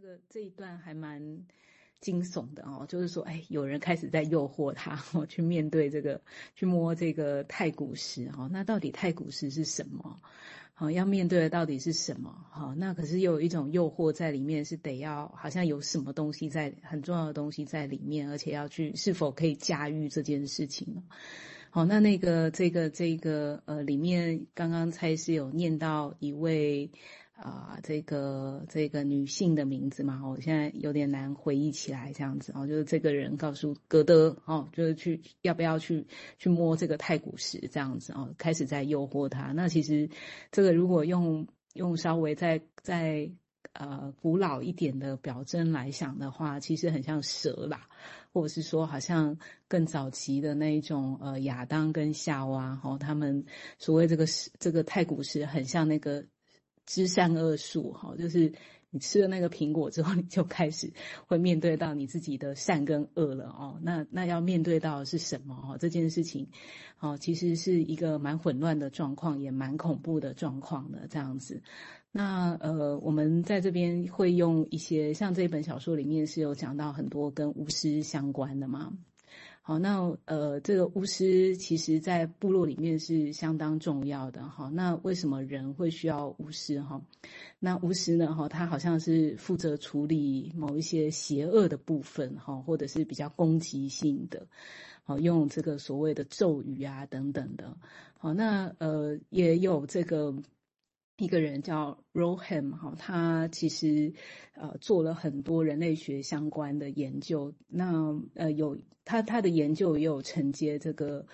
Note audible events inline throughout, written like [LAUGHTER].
这个这一段还蛮惊悚的哦，就是说，哎，有人开始在诱惑他哦，去面对这个，去摸这个太古石哦。那到底太古石是什么？好，要面对的到底是什么？好，那可是又有一种诱惑在里面，是得要好像有什么东西在很重要的东西在里面，而且要去是否可以驾驭这件事情呢？好，那那个这个这个呃，里面刚刚蔡司有念到一位。啊、呃，这个这个女性的名字嘛，我现在有点难回忆起来，这样子哦，就是这个人告诉格德哦，就是去要不要去去摸这个太古石这样子哦，开始在诱惑他。那其实这个如果用用稍微再再呃古老一点的表征来想的话，其实很像蛇啦，或者是说好像更早期的那一种呃亚当跟夏娃哦，他们所谓这个石这个太古石很像那个。知善恶树，哈，就是你吃了那个苹果之后，你就开始会面对到你自己的善跟恶了哦。那那要面对到是什么？哈，这件事情，哦，其实是一个蛮混乱的状况，也蛮恐怖的状况的这样子。那呃，我们在这边会用一些，像这本小说里面是有讲到很多跟巫师相关的嘛。好，那呃，这个巫师其实，在部落里面是相当重要的哈。那为什么人会需要巫师哈？那巫师呢哈，他好像是负责处理某一些邪恶的部分哈，或者是比较攻击性的，好，用这个所谓的咒语啊等等的。好，那呃，也有这个。一个人叫 Roham 哈，他其实呃做了很多人类学相关的研究。那呃有他他的研究也有承接这个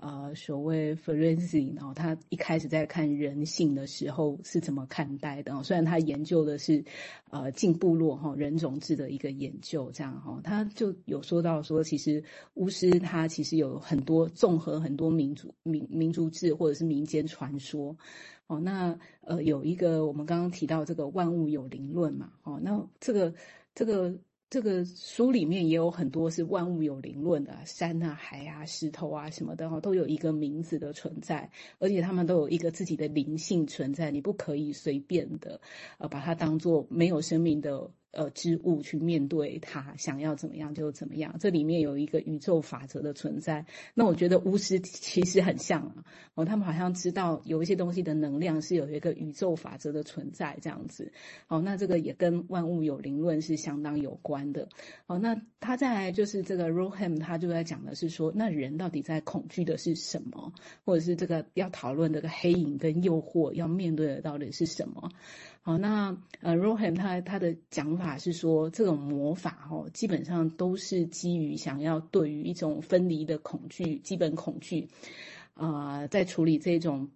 呃所谓 forensic，然后他一开始在看人性的时候是怎么看待的。虽然他研究的是呃进部落哈人种制的一个研究这样哈，他就有说到说其实巫师他其实有很多综合很多民族民民族志或者是民间传说。哦，那呃，有一个我们刚刚提到这个万物有灵论嘛，哦，那这个这个这个书里面也有很多是万物有灵论的，山啊、海啊、石头啊什么的哈，都有一个名字的存在，而且他们都有一个自己的灵性存在，你不可以随便的呃把它当做没有生命的。呃，之物去面对它，想要怎么样就怎么样。这里面有一个宇宙法则的存在。那我觉得巫师其实很像啊，哦，他们好像知道有一些东西的能量是有一个宇宙法则的存在这样子。哦，那这个也跟万物有灵论是相当有关的。哦，那他在就是这个 Roham 他就在讲的是说，那人到底在恐惧的是什么，或者是这个要讨论这个黑影跟诱惑要面对的到底是什么？好，那呃，Roham 他他的讲法是说，这种魔法哦，基本上都是基于想要对于一种分离的恐惧，基本恐惧，啊、在处理这种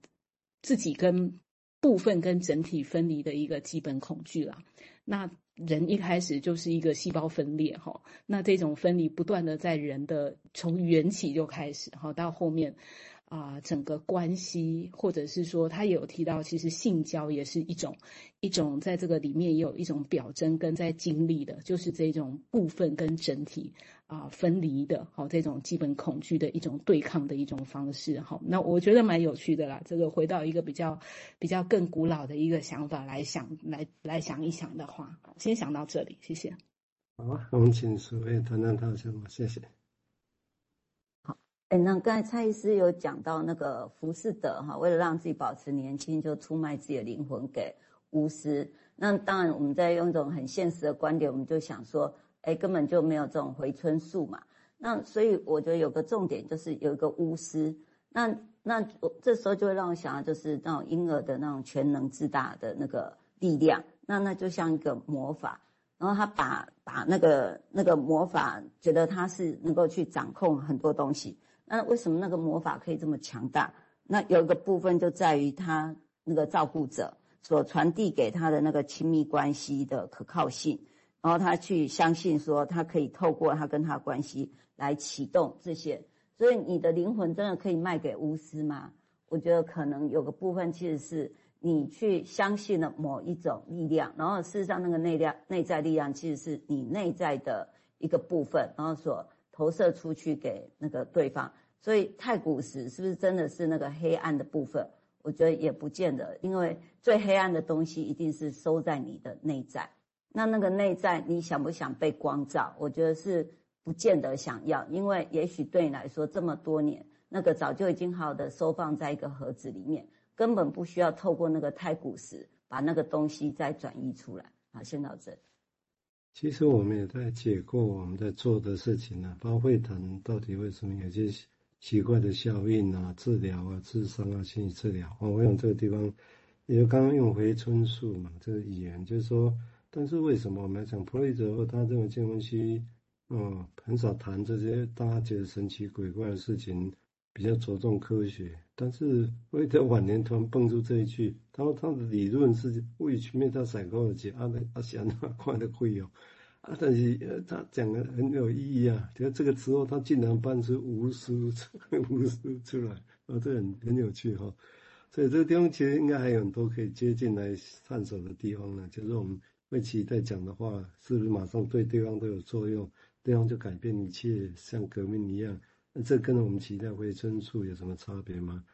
自己跟部分跟整体分离的一个基本恐惧啦。那人一开始就是一个细胞分裂哈，那这种分离不断的在人的从缘起就开始哈，到后面。啊、整个关系，或者是说，他有提到，其实性交也是一种一种，在这个里面也有一种表征跟在经历的，就是这种部分跟整体啊、分离的，好、哦，这种基本恐惧的一种对抗的一种方式，好、那我觉得蛮有趣的啦。这个回到一个比较比较更古老的一个想法来想，来来想一想的话，先想到这里，谢谢。好啊，我们请诸位谈谈他什么，谢谢。哎，那刚才蔡医师有讲到那个浮士德哈，为了让自己保持年轻，就出卖自己的灵魂给巫师。那当然，我们在用一种很现实的观点，我们就想说，哎，根本就没有这种回春术嘛。那所以我觉得有个重点就是有一个巫师。那那我这时候就会让我想到，就是那种婴儿的那种全能自大的那个力量。那那就像一个魔法，然后他把把那个那个魔法，觉得他是能够去掌控很多东西。那为什么那个魔法可以这么强大？那有一个部分就在于他那个照顾者所传递给他的那个亲密关系的可靠性，然后他去相信说他可以透过他跟他关系来启动这些。所以你的灵魂真的可以卖给巫师吗？我觉得可能有个部分其实是你去相信了某一种力量，然后事实上那个内量内在力量其实是你内在的一个部分，然后所投射出去给那个对方。所以太古石是不是真的是那个黑暗的部分？我觉得也不见得，因为最黑暗的东西一定是收在你的内在。那那个内在你想不想被光照？我觉得是不见得想要，因为也许对你来说这么多年，那个早就已经好的收放在一个盒子里面，根本不需要透过那个太古石把那个东西再转移出来。好，先到这。其实我们也在解构我们在做的事情呢、啊，包括会谈到底为什么有些奇怪的效应啊、治疗啊、咨商啊、心理治疗啊。我想这个地方，也刚刚用回春术嘛，这个语言就是说，但是为什么我们讲弗洛伊德他认为这东西，嗯，很少谈这些大家觉得神奇鬼怪的事情，比较着重科学。但是魏德晚年突然蹦出这一句，他说他的理论是为去面他采购的解，阿阿想那快的会有。啊，但是呃，他讲的很有意义啊。就这个时候，他竟然搬出无数 [LAUGHS] 无数出来，啊，这很很有趣哈。所以这个地方其实应该还有很多可以接近来探索的地方呢。就是我们为期待讲的话，是不是马上对对方都有作用？对方就改变一切，像革命一样？这跟我们期待回春树有什么差别吗？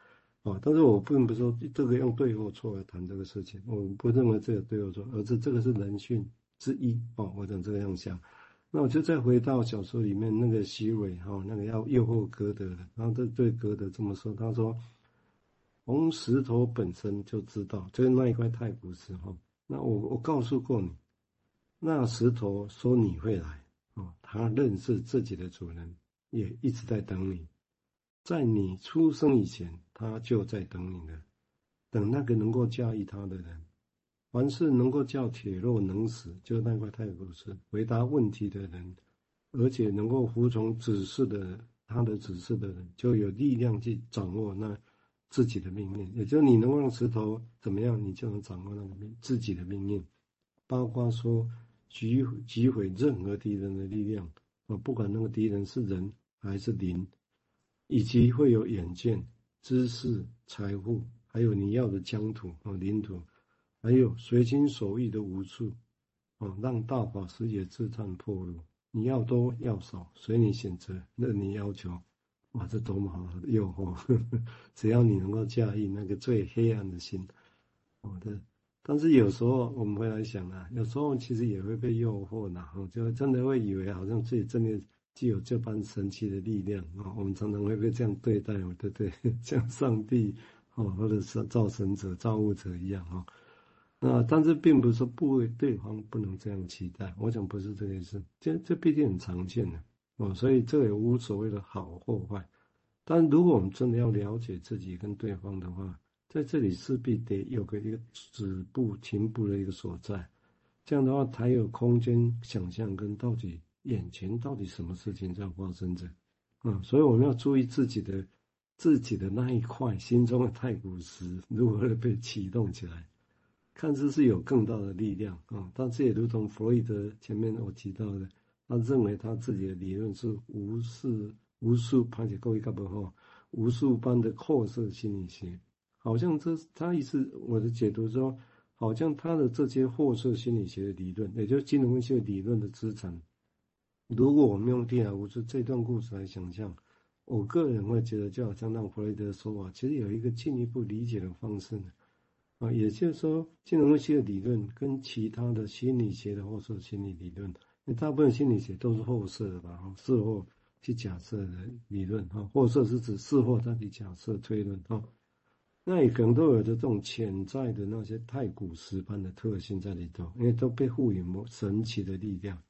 啊，但是我并不是说这个用对或错来谈这个事情，我不认为这个对或错，而是这个是人性。之一哦，我怎这个样想？那我就再回到小说里面那个席伟哈，那个要诱惑歌德的，然后他对歌德这么说，他说：“从石头本身就知道，就是那一块太古石哈。那我我告诉过你，那石头说你会来哦，他认识自己的主人，也一直在等你，在你出生以前，他就在等你了，等那个能够驾驭他的人。”凡是能够叫铁若能死，就那块太古石回答问题的人，而且能够服从指示的，他的指示的人，就有力量去掌握那自己的命运。也就是你能够让石头怎么样，你就能掌握那个命自己的命运。包括说击击毁任何敌人的力量啊，不管那个敌人是人还是灵，以及会有远见、知识、财富，还有你要的疆土啊领土。还有随心所欲的无处，啊，让大法师也自叹破路。你要多要少，随你选择，任你要求。哇，这多么好的诱惑！呵呵，只要你能够驾驭那个最黑暗的心，我的。但是有时候我们会来想啊，有时候其实也会被诱惑的，哈，就真的会以为好像自己真的具有这般神奇的力量啊。我们常常会被这样对待，对不对？[LAUGHS] 像上帝哦，或者是造神者、造物者一样啊。啊，但是并不是说不为对方不能这样期待，我想不是这个意思。这这毕竟很常见的哦，所以这也无所谓的好或坏。但如果我们真的要了解自己跟对方的话，在这里势必得有个一个止步停步的一个所在，这样的话才有空间想象跟到底眼前到底什么事情在发生着。啊，所以我们要注意自己的自己的那一块心中的太古石如何被启动起来。看似是有更大的力量啊，但这也如同弗洛伊德前面我提到的，他认为他自己的理论是无数无数排解构一个不好，无数般的扩设心理学，好像这他意思我的解读说，好像他的这些扩设心理学的理论，也就是金融分析理论的资产，如果我们用蒂尔乌斯这段故事来想象，我个人会觉得就好像让弗雷德说法，其实有一个进一步理解的方式呢。啊，也就是说，金融分析的理论跟其他的心理学的后设心理理论，那大部分心理学都是后设的吧？哈，事后去假设的理论，哈，后设是指事后再去假设推论，哈，那也可能都有着这种潜在的那些太古石般的特性在里头，因为都被赋予某神奇的力量。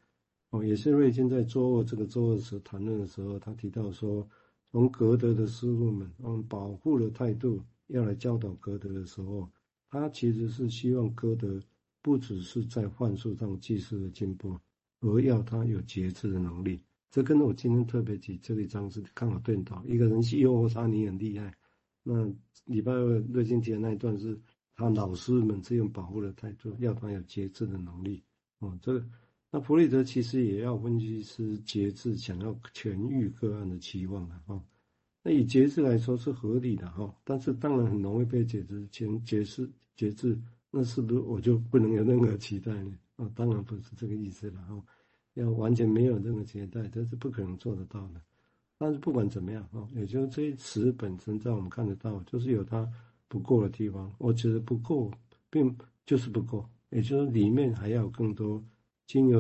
哦，也是瑞金在周二这个周二时谈论的时候，他提到说，从格德的师傅们用保护的态度要来教导格德的时候。他其实是希望歌德不只是在幻术上技术的进步，而要他有节制的能力。这跟我今天特别举这一章是刚好对到。一个人去诱惑他，你很厉害。那礼拜二瑞金提的那一段是他老师们是用保护的态度，要他有节制的能力。哦，这个那弗洛伊德其实也要分析师节制，想要痊愈个案的期望啊。哦那以节制来说是合理的哈，但是当然很容易被解释成节制节制，那是不是我就不能有任何期待呢？啊，当然不是这个意思了哈，要完全没有任何期待，这是不可能做得到的。但是不管怎么样啊，也就是这些词本身在我们看得到，就是有它不够的地方。我觉得不够，并就是不够，也就是里面还要更多精油